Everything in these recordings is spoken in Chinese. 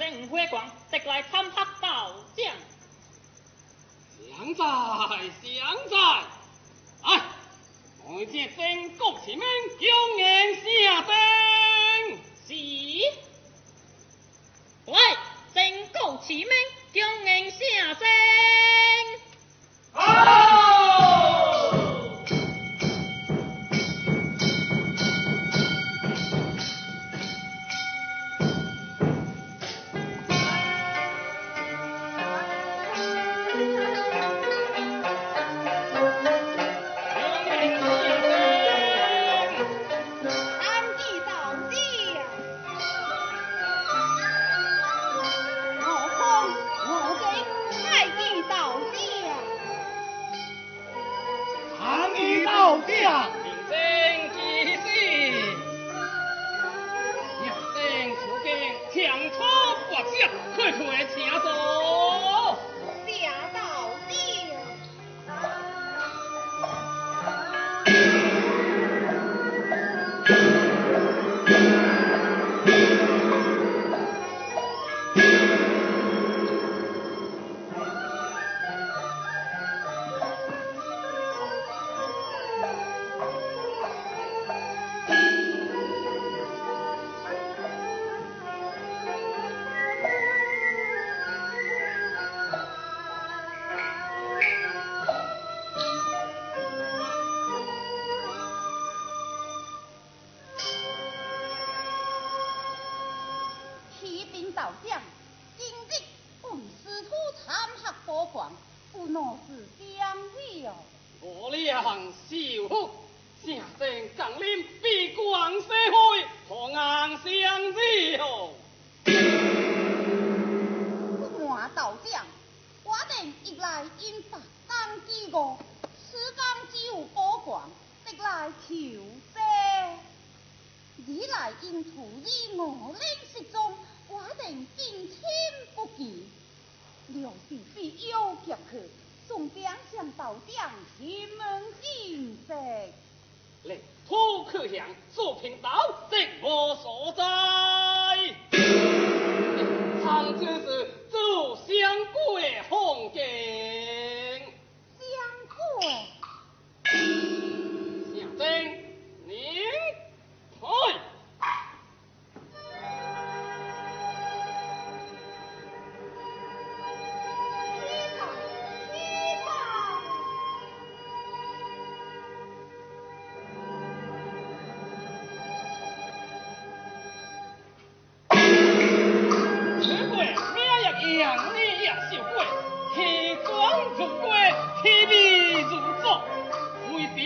正火光，直来参合道将。祥哉，祥哉！哎，我这正国奇名，庄严下生。是。喂，正国奇名，庄严下生。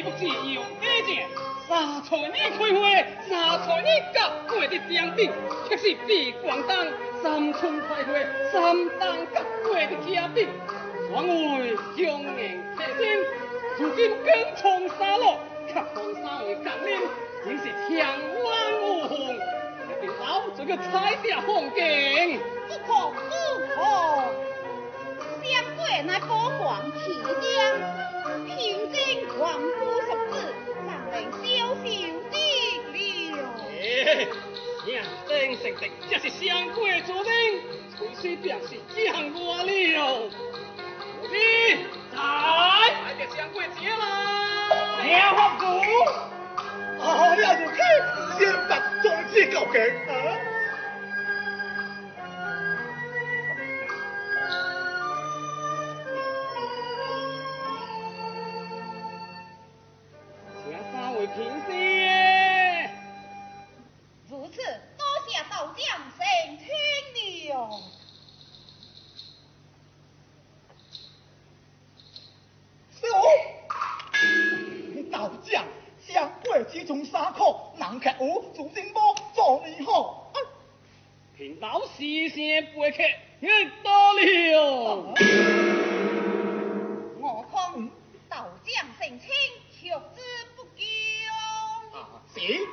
不是由伊三春日开花，三春日甲过的江边。却是比广东三春开花，三冬甲过的江边。三位雄英出身，如今更从三路却出三位将领，真是天王五一定老这个彩蝶风景。不可不可，相国乃保皇天将，平津王。正勝成的這是上国主令，随时便是執行我了。我來，來就上國這啦。娘夫，好好養自己，先別再追究我。you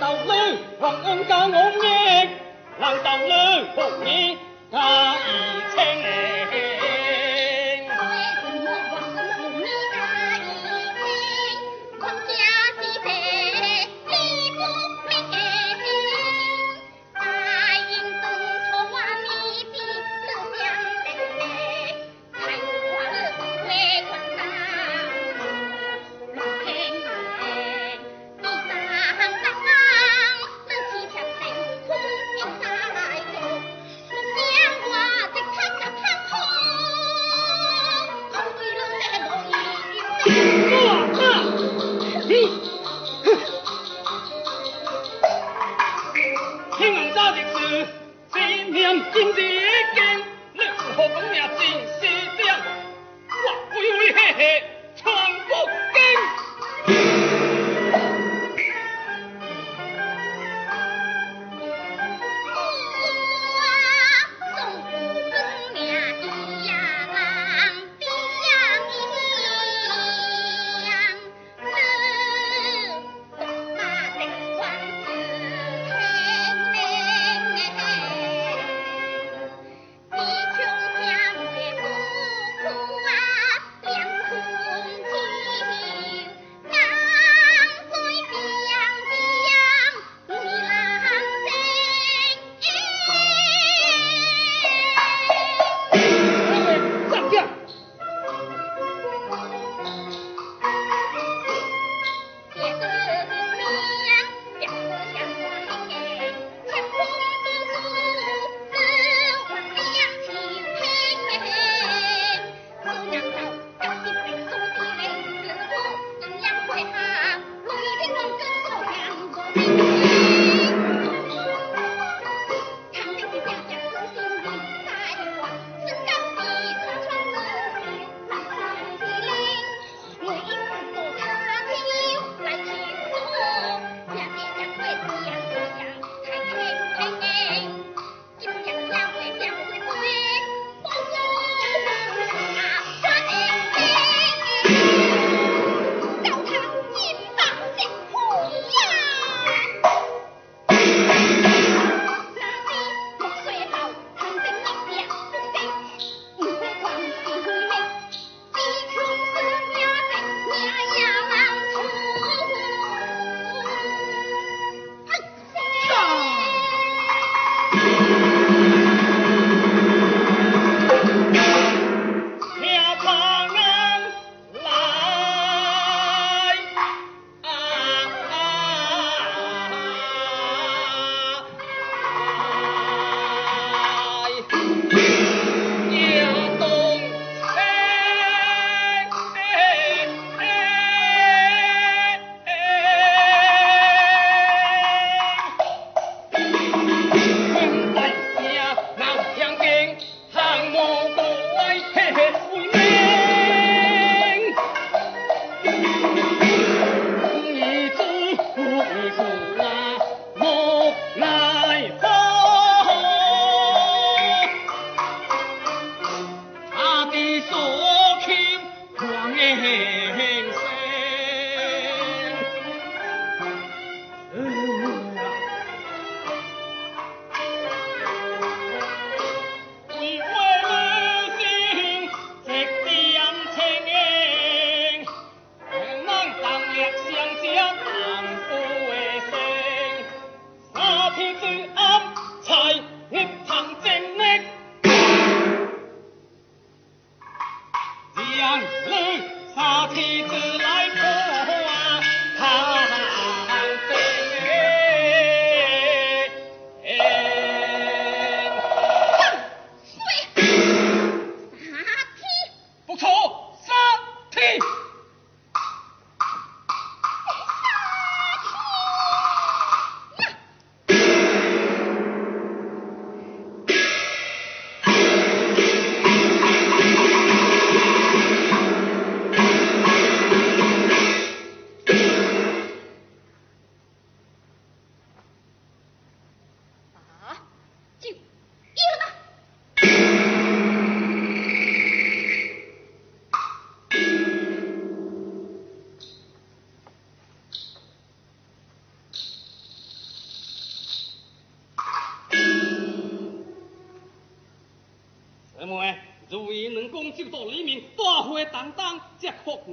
đầu lưu hoặc ứng cơ ngũ nhiên lòng đầu lưu phục ta tha ý khen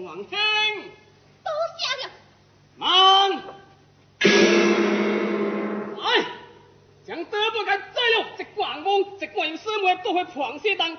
王晶，多谢了。慢，来，将刀不跟再用，直狂攻，直狂用什么都会狂死当。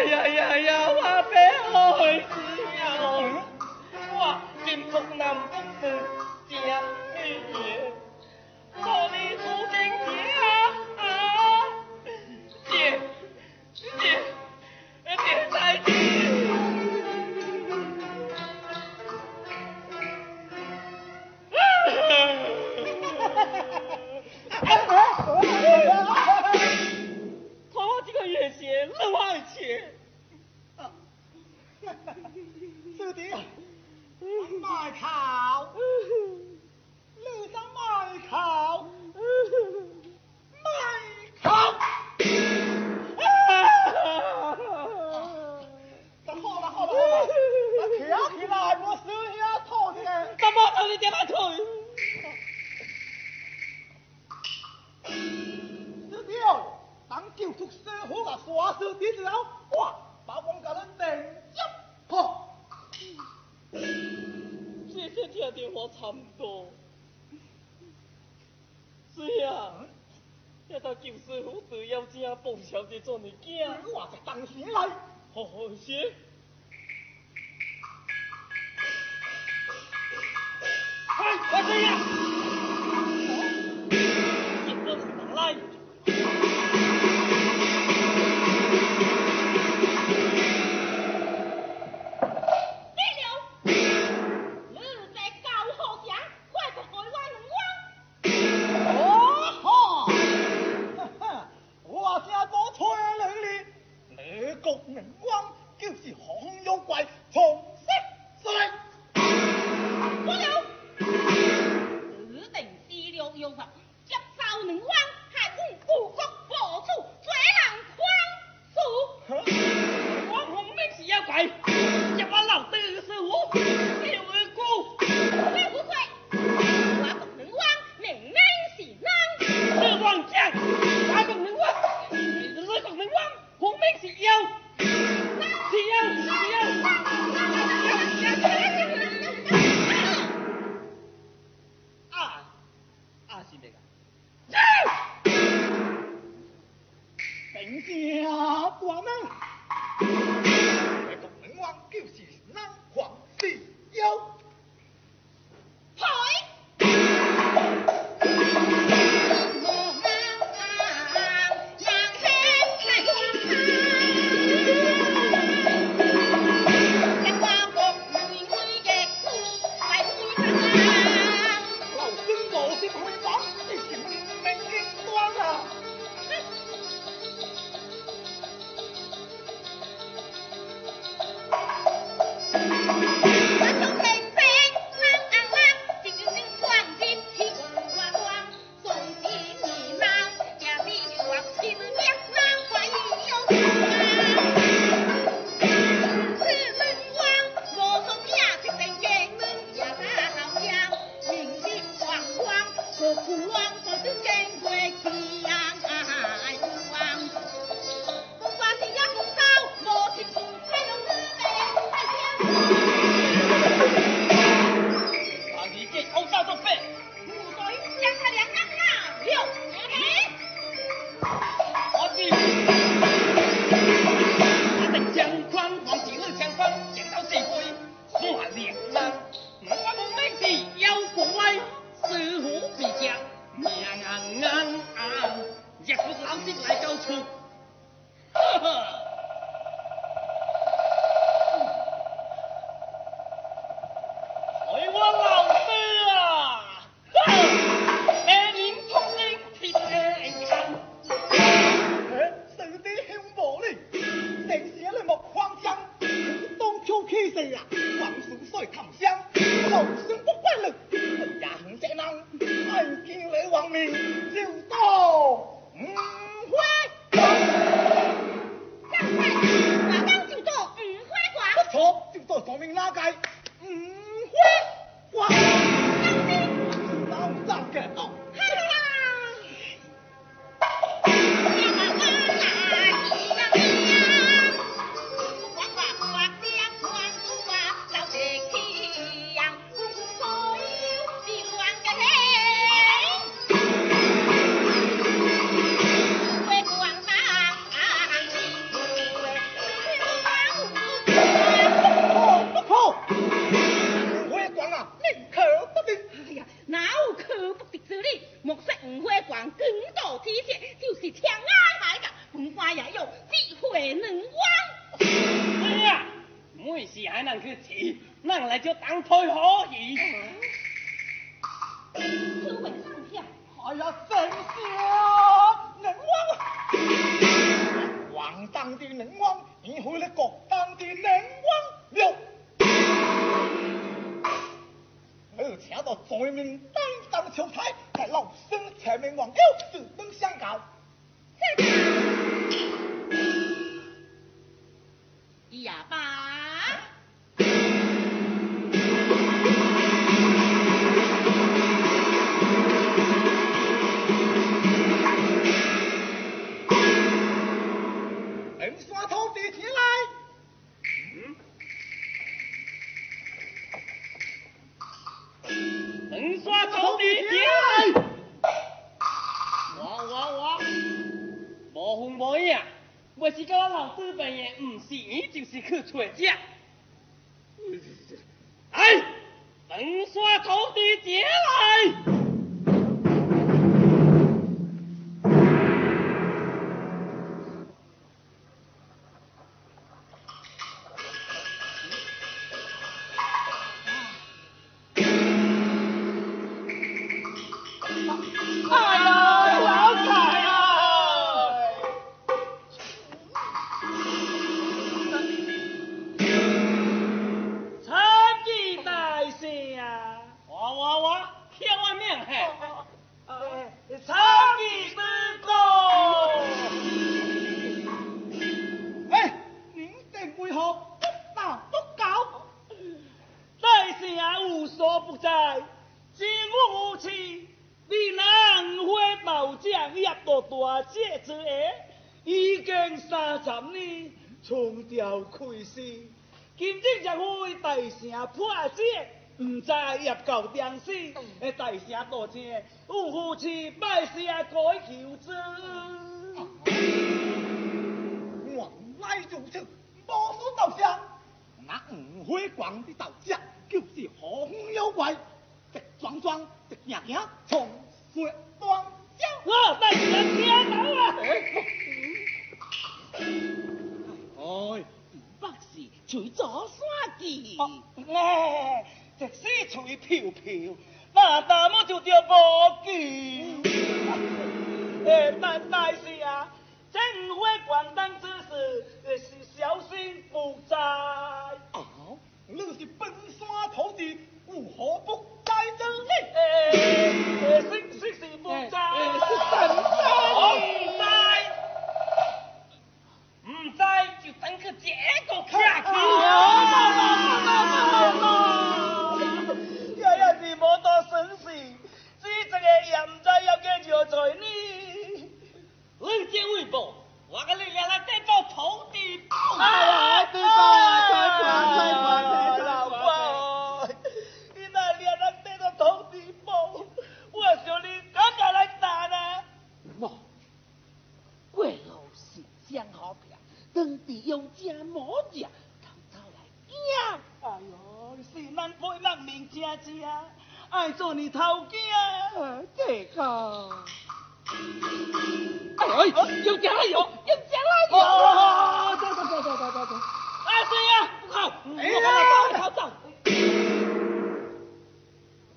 哎呀呀呀，我的爱情啊，我真不能。活该你娘！我我我，无风无影，我是跟我老子平爷，不是伊就是去找架。哎，能耍土地姐了。多谢，有福百事也求之。我来做事，保守道上，那五花光的道上，就是好有怪。直撞撞，直行行，从雪断桥。我带你去天台。哎，东北是吹左山地，哎，直西吹飘飘。那大某就着无忌，哎，但大事啊，正话管东之事，是小心不在。啊，你是本山土地，有何不灾？真哩，哎，是是是不灾，是真在。唔知就真个结果吃在呢，文建汇报，我给你伢伢带到土地报。老怪，你哪里伢带到头地包，我向你讲讲来打呢。哇，桂花是江好香，当地有家毛家，偷偷来讲。哎呦，是万般人面家家。爱做你头家，这个。哎，有再来肉，有再来肉。走走走走走走走，哎，这不好，我把它放逃走。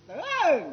哎。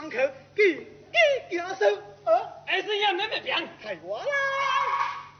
伤口给给疗伤，哦，儿子要恁么变，害我啦！